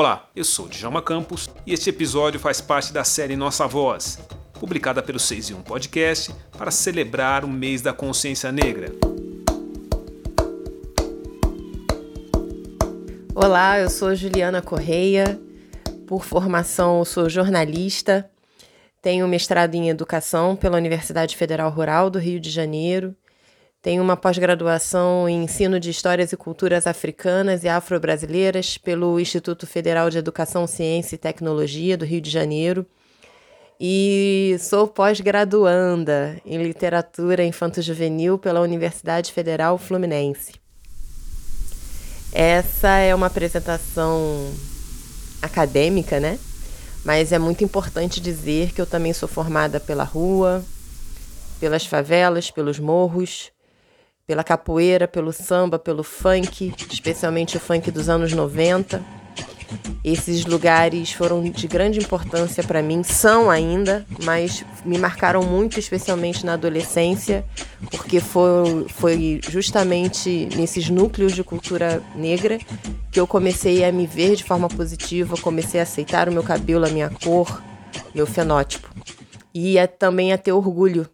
Olá, eu sou Djalma Campos e este episódio faz parte da série Nossa Voz, publicada pelo 6 e 1 Podcast para celebrar o mês da consciência negra. Olá, eu sou Juliana Correia. Por formação, sou jornalista. Tenho mestrado em educação pela Universidade Federal Rural do Rio de Janeiro tenho uma pós-graduação em ensino de histórias e culturas africanas e afro-brasileiras pelo Instituto Federal de Educação, Ciência e Tecnologia do Rio de Janeiro. E sou pós-graduanda em literatura infanto-juvenil pela Universidade Federal Fluminense. Essa é uma apresentação acadêmica, né? Mas é muito importante dizer que eu também sou formada pela rua, pelas favelas, pelos morros, pela capoeira, pelo samba, pelo funk, especialmente o funk dos anos 90. Esses lugares foram de grande importância para mim, são ainda, mas me marcaram muito, especialmente na adolescência, porque foi, foi justamente nesses núcleos de cultura negra que eu comecei a me ver de forma positiva, comecei a aceitar o meu cabelo, a minha cor, meu fenótipo. E a, também a ter orgulho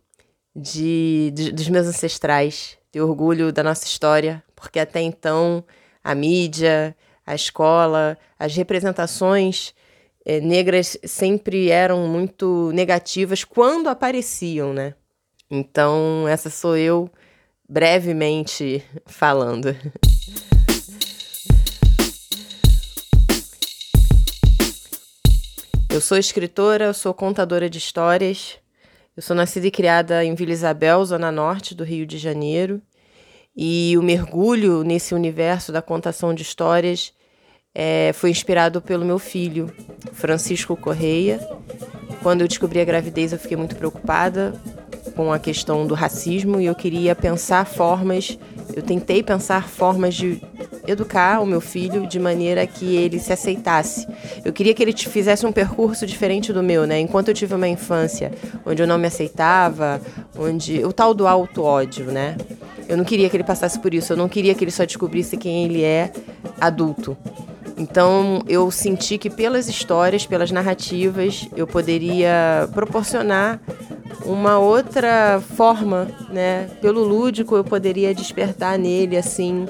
de, de, dos meus ancestrais, ter orgulho da nossa história, porque até então a mídia, a escola, as representações é, negras sempre eram muito negativas quando apareciam, né? Então, essa sou eu brevemente falando. Eu sou escritora, eu sou contadora de histórias, eu sou nascida e criada em Vila Isabel, zona norte do Rio de Janeiro, e o mergulho nesse universo da contação de histórias é, foi inspirado pelo meu filho, Francisco Correia. Quando eu descobri a gravidez, eu fiquei muito preocupada com a questão do racismo e eu queria pensar formas, eu tentei pensar formas de educar o meu filho de maneira que ele se aceitasse. Eu queria que ele fizesse um percurso diferente do meu, né? Enquanto eu tive uma infância onde eu não me aceitava, onde o tal do auto ódio, né? Eu não queria que ele passasse por isso, eu não queria que ele só descobrisse quem ele é adulto. Então eu senti que pelas histórias, pelas narrativas, eu poderia proporcionar uma outra forma, né? Pelo lúdico eu poderia despertar nele assim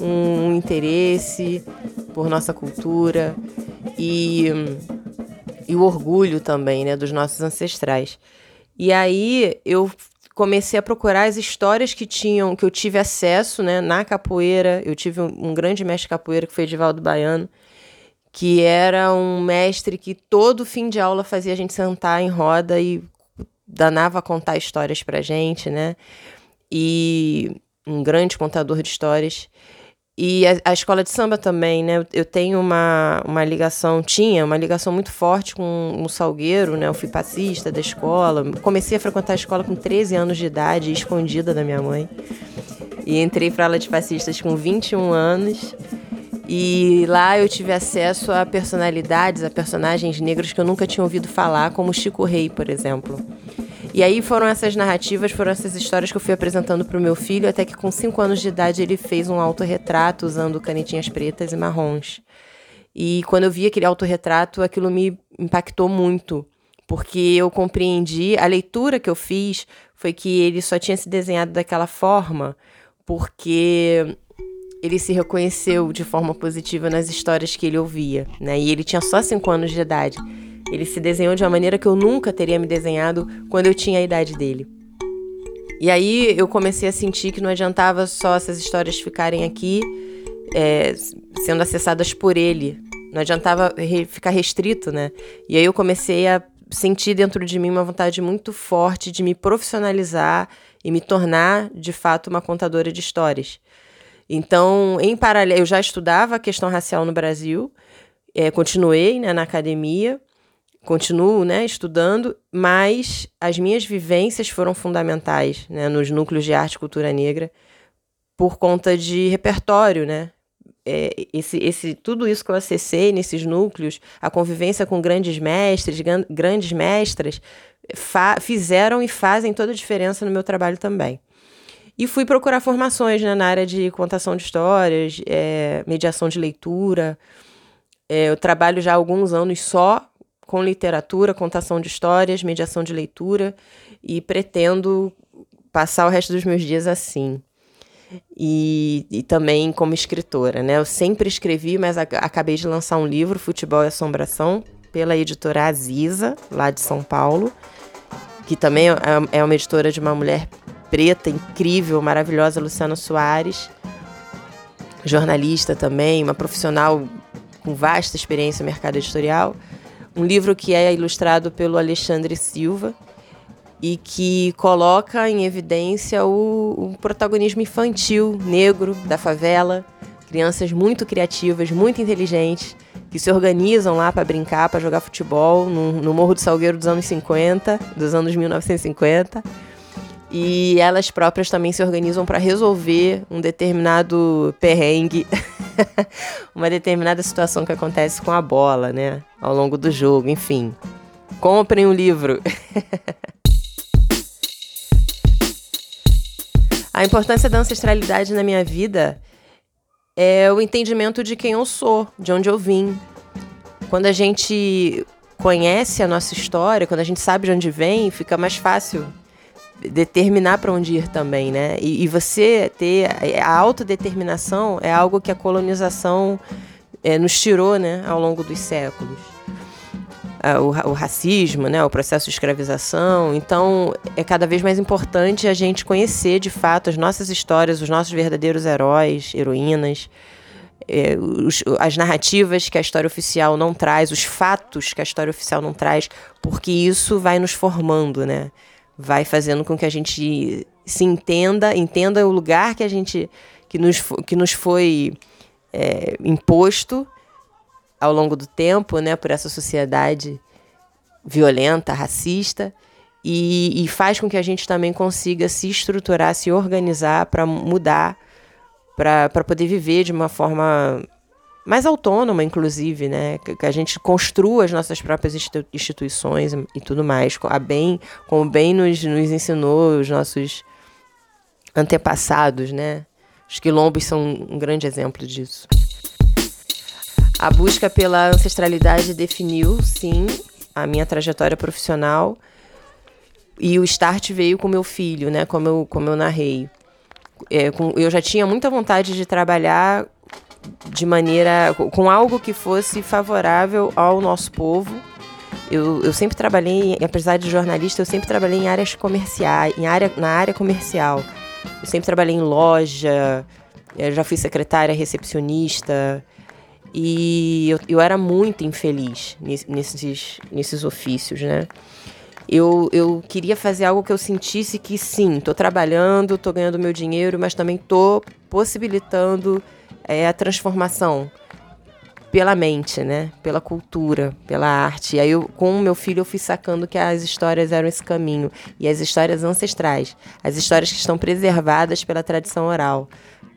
um interesse por nossa cultura e, e o orgulho também, né, dos nossos ancestrais. E aí eu comecei a procurar as histórias que tinham, que eu tive acesso, né, na capoeira. Eu tive um, um grande mestre capoeira que foi Edivaldo Baiano, que era um mestre que todo fim de aula fazia a gente sentar em roda e danava a contar histórias pra gente, né? E um grande contador de histórias. E a, a, escola de samba também, né? Eu tenho uma, uma ligação, tinha uma ligação muito forte com o Salgueiro, né? Eu fui passista da escola. Comecei a frequentar a escola com 13 anos de idade, escondida da minha mãe. E entrei para aula de passistas com 21 anos. E lá eu tive acesso a personalidades, a personagens negros que eu nunca tinha ouvido falar, como Chico Rei, por exemplo. E aí foram essas narrativas, foram essas histórias que eu fui apresentando para o meu filho, até que com 5 anos de idade ele fez um autorretrato usando canetinhas pretas e marrons. E quando eu vi aquele autorretrato, aquilo me impactou muito, porque eu compreendi, a leitura que eu fiz foi que ele só tinha se desenhado daquela forma porque ele se reconheceu de forma positiva nas histórias que ele ouvia, né? E ele tinha só 5 anos de idade. Ele se desenhou de uma maneira que eu nunca teria me desenhado quando eu tinha a idade dele. E aí eu comecei a sentir que não adiantava só essas histórias ficarem aqui é, sendo acessadas por ele. Não adiantava re ficar restrito, né? E aí eu comecei a sentir dentro de mim uma vontade muito forte de me profissionalizar e me tornar, de fato, uma contadora de histórias. Então, em paralelo, eu já estudava a questão racial no Brasil, é, continuei né, na academia, continuo né, estudando, mas as minhas vivências foram fundamentais né, nos núcleos de arte e cultura negra por conta de repertório, né? É, esse, esse, tudo isso que eu acessei nesses núcleos, a convivência com grandes mestres, grandes mestras, fizeram e fazem toda a diferença no meu trabalho também. E fui procurar formações né, na área de contação de histórias, é, mediação de leitura, É, eu trabalho já há alguns anos só com literatura, contação de histórias, mediação de leitura e pretendo passar o resto dos meus dias assim. E, e também como escritora, né? Eu sempre escrevi, mas acabei de lançar um livro, Futebol e Assombração, pela editora Aziza, lá de São Paulo, que também é, é uma editora de uma mulher preta, incrível, maravilhosa, Luciana Soares, jornalista também, uma profissional com vasta experiência no mercado editorial. Um livro que é ilustrado pelo Alexandre Silva e que coloca em evidência o, o protagonismo infantil negro da favela, crianças muito criativas, muito inteligentes, que se organizam lá para brincar, para jogar futebol no, no Morro do Salgueiro dos anos 50, dos anos 1950 e elas próprias também se organizam para resolver um determinado perrengue, uma determinada situação que acontece com a bola, né? Ao longo do jogo, enfim. Comprem o um livro. a importância da ancestralidade na minha vida é o entendimento de quem eu sou, de onde eu vim. Quando a gente conhece a nossa história, quando a gente sabe de onde vem, fica mais fácil determinar para onde ir também, né? E, e, você ter a autodeterminação é algo que a colonização é, nos tirou, né, ao longo dos séculos. O, o, racismo, né, o processo de escravização. Então, é cada vez mais importante a gente conhecer de fato as nossas histórias, os nossos verdadeiros heróis, heroínas, é, os, as narrativas que a história oficial não traz, os fatos que a história oficial não traz, porque isso vai nos formando, né? Vai fazendo com que a gente se entenda, entenda o lugar que a gente que nos, que nos foi é, imposto ao longo do tempo, né, por essa sociedade violenta, racista, e, e faz com que a gente também consiga se estruturar, se organizar para mudar, para poder viver de uma forma mais autônoma, inclusive, né? Que a gente construa as nossas próprias instituições e tudo mais, a bem, como bem nos, nos ensinou os nossos antepassados, né? Os quilombos são um grande exemplo disso. A busca pela ancestralidade definiu, sim, a minha trajetória profissional. E o start veio com meu filho, né? Como eu, como eu narrei. É, com, eu já tinha muita vontade de trabalhar de maneira com algo que fosse favorável ao nosso povo. Eu, eu sempre trabalhei, apesar de jornalista, eu sempre trabalhei em áreas comerciais, em área, na área comercial. Eu sempre trabalhei em loja, eu já fui secretária, recepcionista. E eu, eu era muito infeliz nesses, nesses ofícios, né? Eu, eu queria fazer algo que eu sentisse que sim, estou trabalhando, estou ganhando meu dinheiro, mas também estou possibilitando é a transformação pela mente, né? Pela cultura, pela arte. E aí, eu, com o meu filho, eu fui sacando que as histórias eram esse caminho. E as histórias ancestrais. As histórias que estão preservadas pela tradição oral.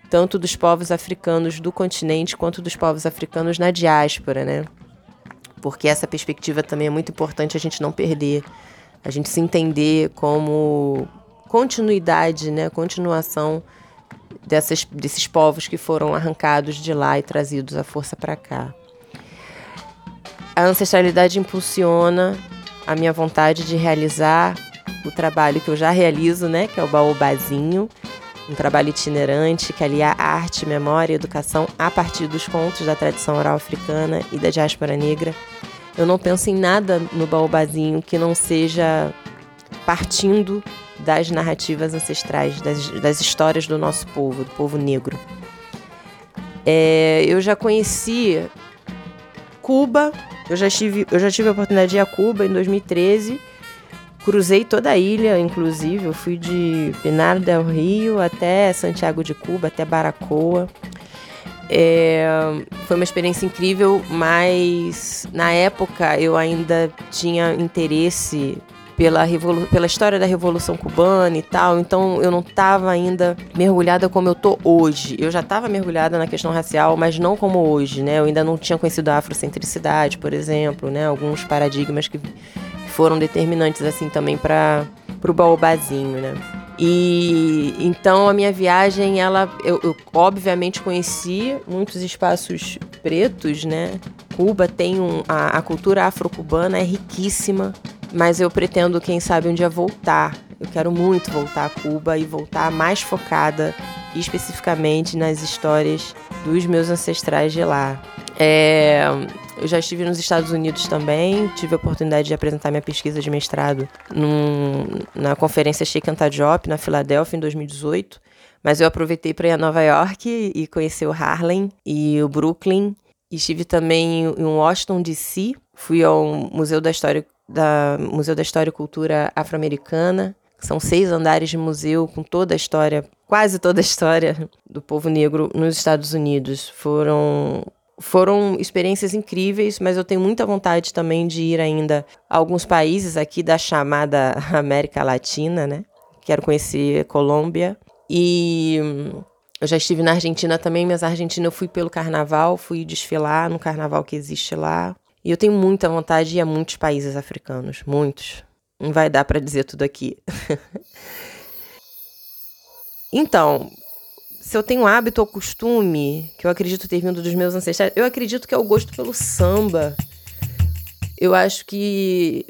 Tanto dos povos africanos do continente, quanto dos povos africanos na diáspora, né? Porque essa perspectiva também é muito importante a gente não perder. A gente se entender como continuidade, né? Continuação dessas, desses povos que foram arrancados de lá e trazidos à força para cá. A ancestralidade impulsiona a minha vontade de realizar o trabalho que eu já realizo, né, que é o Baobazinho, um trabalho itinerante que alia arte, memória e educação a partir dos contos da tradição oral africana e da diáspora negra. Eu não penso em nada no Baobazinho que não seja partindo das narrativas ancestrais, das, das histórias do nosso povo, do povo negro. É, eu já conheci Cuba, eu já, tive, eu já tive a oportunidade de ir a Cuba em 2013. Cruzei toda a ilha, inclusive. Eu fui de Pinar del Rio até Santiago de Cuba, até Baracoa. É, foi uma experiência incrível, mas na época eu ainda tinha interesse pela, pela história da Revolução Cubana e tal, então eu não estava ainda mergulhada como eu tô hoje. Eu já estava mergulhada na questão racial, mas não como hoje, né? Eu ainda não tinha conhecido a afrocentricidade, por exemplo, né? Alguns paradigmas que foram determinantes assim também para o baobazinho, né? E então a minha viagem, ela, eu, eu obviamente conheci muitos espaços pretos, né? Cuba tem um. A, a cultura afro-cubana é riquíssima, mas eu pretendo, quem sabe, um dia voltar. Eu quero muito voltar a Cuba e voltar mais focada especificamente nas histórias dos meus ancestrais de lá. É, eu já estive nos Estados Unidos também, tive a oportunidade de apresentar minha pesquisa de mestrado num, na conferência Anta Diop, na Filadélfia, em 2018. Mas eu aproveitei para ir a Nova York e conhecer o Harlem e o Brooklyn. Estive também em Washington, D.C. Fui ao Museu da História, da, Museu da História e Cultura Afro-Americana. São seis andares de museu com toda a história, quase toda a história do povo negro nos Estados Unidos. Foram foram experiências incríveis, mas eu tenho muita vontade também de ir ainda a alguns países aqui da chamada América Latina, né? Quero conhecer Colômbia e eu já estive na Argentina também, mas na Argentina eu fui pelo carnaval, fui desfilar no carnaval que existe lá. E eu tenho muita vontade de ir a muitos países africanos, muitos. Não vai dar para dizer tudo aqui. então, se eu tenho hábito ou costume, que eu acredito ter vindo dos meus ancestrais, eu acredito que é o gosto pelo samba. Eu acho que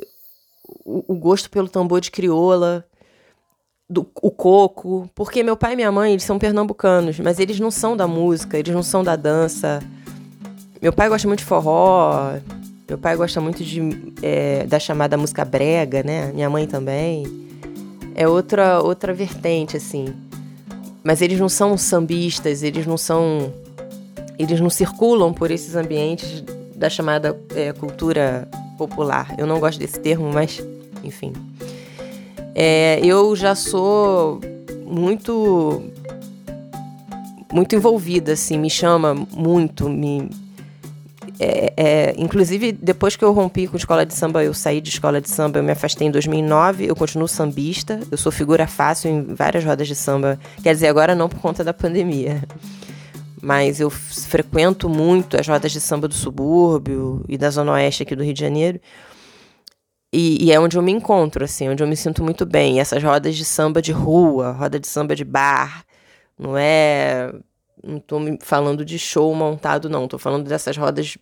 o, o gosto pelo tambor de crioula, do, o coco, porque meu pai e minha mãe, eles são pernambucanos, mas eles não são da música, eles não são da dança. Meu pai gosta muito de forró, meu pai gosta muito de, é, da chamada música brega, né? Minha mãe também. É outra, outra vertente, assim. Mas eles não são sambistas, eles não são. Eles não circulam por esses ambientes da chamada é, cultura popular. Eu não gosto desse termo, mas enfim. É, eu já sou muito muito envolvida, assim, me chama muito, me é, é, inclusive, depois que eu rompi com escola de samba, eu saí de escola de samba, eu me afastei em 2009, eu continuo sambista, eu sou figura fácil em várias rodas de samba, quer dizer, agora não por conta da pandemia, mas eu frequento muito as rodas de samba do subúrbio e da zona oeste aqui do Rio de Janeiro, e, e, é onde eu me encontro, assim, onde eu me sinto muito bem. Essas rodas de samba de rua, roda de samba de bar, não é. Não tô falando de show montado, não. Tô falando dessas rodas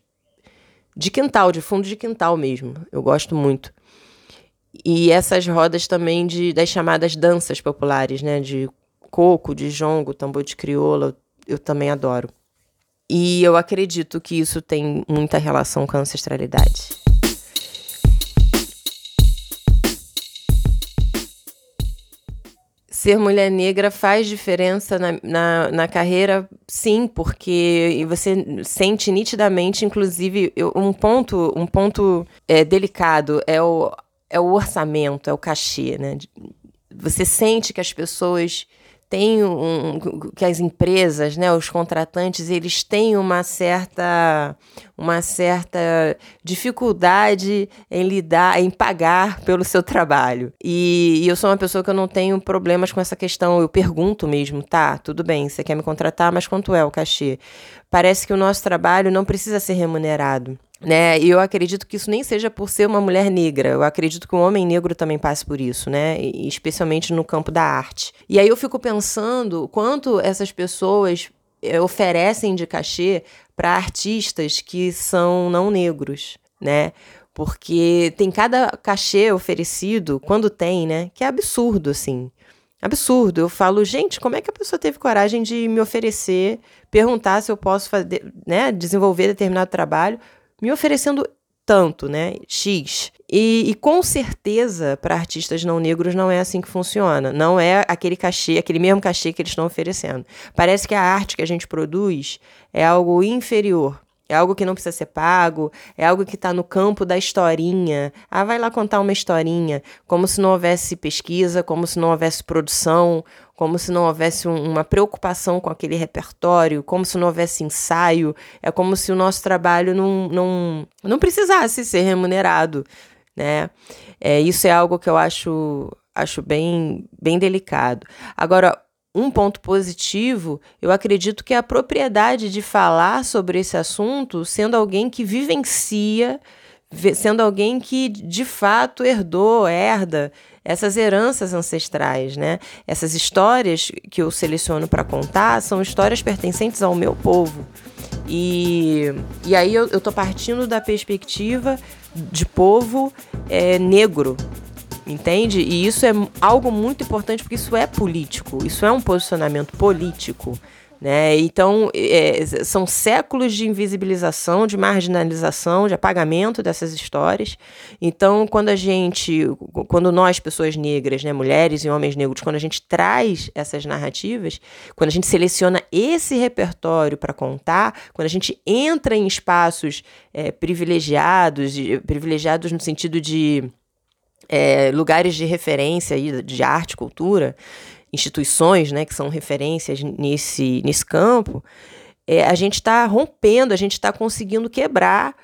de quintal, de fundo de quintal mesmo. Eu gosto muito. E essas rodas também de, das chamadas danças populares, né? De coco, de jongo, tambor de crioula, eu também adoro. E eu acredito que isso tem muita relação com a ancestralidade. Ser mulher negra faz diferença na, na, na, carreira, sim, porque você sente nitidamente, inclusive, um ponto, um ponto é, delicado é o, é o orçamento, é o cachê, né? Você sente que as pessoas tem um, que as empresas, né, os contratantes, eles têm uma certa uma certa dificuldade em lidar, em pagar pelo seu trabalho. E, e, eu sou uma pessoa que eu não tenho problemas com essa questão. Eu pergunto mesmo, tá, tudo bem, você quer me contratar, mas quanto é o cachê? Parece que o nosso trabalho não precisa ser remunerado. Né? E eu acredito que isso nem seja por ser uma mulher negra. Eu acredito que um homem negro também passe por isso, né? E, especialmente no campo da arte. E aí eu fico pensando quanto essas pessoas eh, oferecem de cachê para artistas que são não negros, né? Porque tem cada cachê oferecido, quando tem, né? Que é absurdo, assim. Absurdo. Eu falo, gente, como é que a pessoa teve coragem de me oferecer, perguntar se eu posso fazer, né, desenvolver determinado trabalho me oferecendo tanto, né? X. E, e com certeza, para artistas não negros, não é assim que funciona. Não é aquele cachê, aquele mesmo cachê que eles estão oferecendo. Parece que a arte que a gente produz é algo inferior. É algo que não precisa ser pago, é algo que está no campo da historinha. Ah, vai lá contar uma historinha, como se não houvesse pesquisa, como se não houvesse produção, como se não houvesse um, uma preocupação com aquele repertório, como se não houvesse ensaio. É como se o nosso trabalho não, não, não precisasse ser remunerado, né? É, isso é algo que eu acho, acho bem, bem delicado. Agora, um ponto positivo, eu acredito que é a propriedade de falar sobre esse assunto sendo alguém que vivencia, sendo alguém que de fato herdou, herda essas heranças ancestrais, né? Essas histórias que eu seleciono para contar são histórias pertencentes ao meu povo. E, e aí eu, eu tô partindo da perspectiva de povo é, negro, entende? E isso é algo muito importante porque isso é político, isso é um posicionamento político. Né? Então, é, são séculos de invisibilização, de marginalização, de apagamento dessas histórias. Então, quando a gente, quando nós, pessoas negras, né, mulheres e homens negros, quando a gente traz essas narrativas, quando a gente seleciona esse repertório para contar, quando a gente entra em espaços é, privilegiados, privilegiados no sentido de é, lugares de referência aí, de arte, cultura, instituições né, que são referências nesse, nesse campo, é, a gente está rompendo, a gente está conseguindo quebrar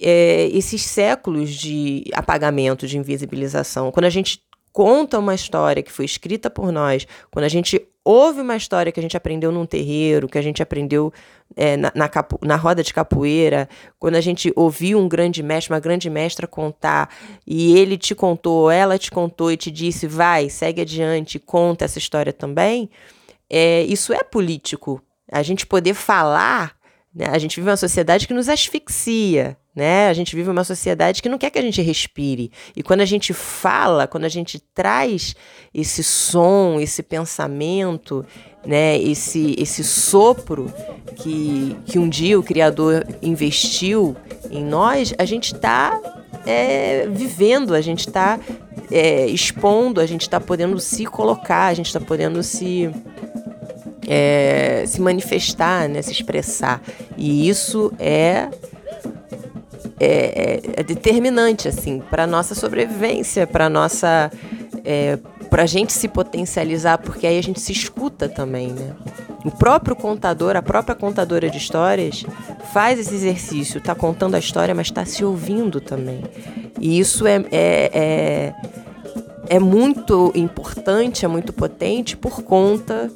é, esses séculos de apagamento, de invisibilização. Quando a gente conta uma história que foi escrita por nós, quando a gente ouve uma história que a gente aprendeu num terreiro, que a gente aprendeu é, na, na, capo, na, roda de capoeira, quando a gente ouviu um grande mestre, uma grande mestra contar, e ele te contou, ela te contou e te disse, vai, segue adiante, conta essa história também, é, isso é político. A gente poder falar, né? a gente vive uma sociedade que nos asfixia, né? A gente vive uma sociedade que não quer que a gente respire. E quando a gente fala, quando a gente traz esse som, esse pensamento, né, esse, esse sopro que, que um dia o Criador investiu em nós, a gente está é, vivendo, a gente está é, expondo, a gente está podendo se colocar, a gente está podendo se. É, se manifestar, né, se expressar. E isso é é, é, determinante assim para nossa sobrevivência, para nossa é, para a gente se potencializar, porque aí a gente se escuta também, né? O próprio contador, a própria contadora de histórias faz esse exercício, está contando a história, mas está se ouvindo também. E isso é, é, é, é muito importante, é muito potente por conta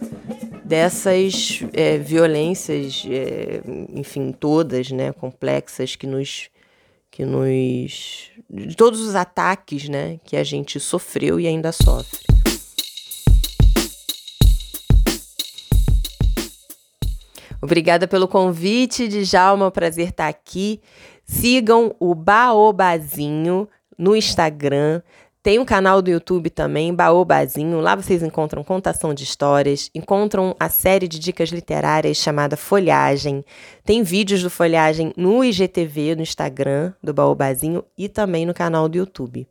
dessas é, violências, é, enfim, todas, né, complexas que nos que nos de todos os ataques, né, que a gente sofreu e ainda sofre. Obrigada pelo convite, Djalma, é um prazer estar aqui. Sigam o Baobazinho no Instagram. Tem um canal do YouTube também, Baobazinho. Lá vocês encontram contação de histórias, encontram a série de dicas literárias chamada Folhagem. Tem vídeos do Folhagem no IGTV, no Instagram do Baobazinho e também no canal do YouTube.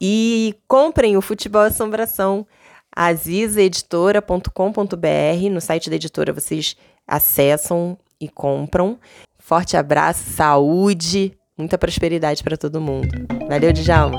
E comprem o Futebol Assombração, azizaeditora.com.br. No site da editora vocês acessam e compram. Forte abraço, saúde, muita prosperidade para todo mundo. Valeu, Djalma!